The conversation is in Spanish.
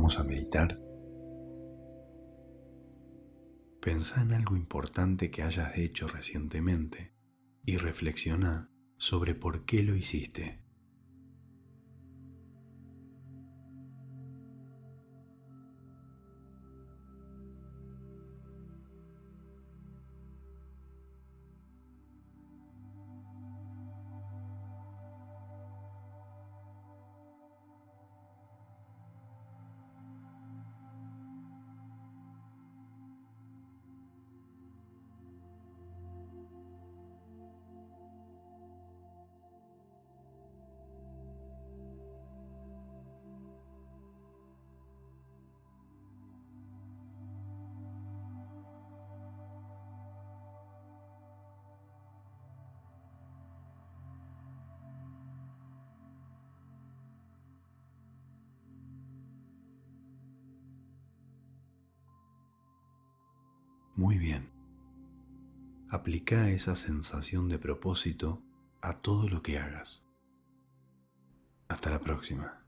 Vamos a meditar. Pensá en algo importante que hayas hecho recientemente y reflexiona sobre por qué lo hiciste. Muy bien. Aplica esa sensación de propósito a todo lo que hagas. Hasta la próxima.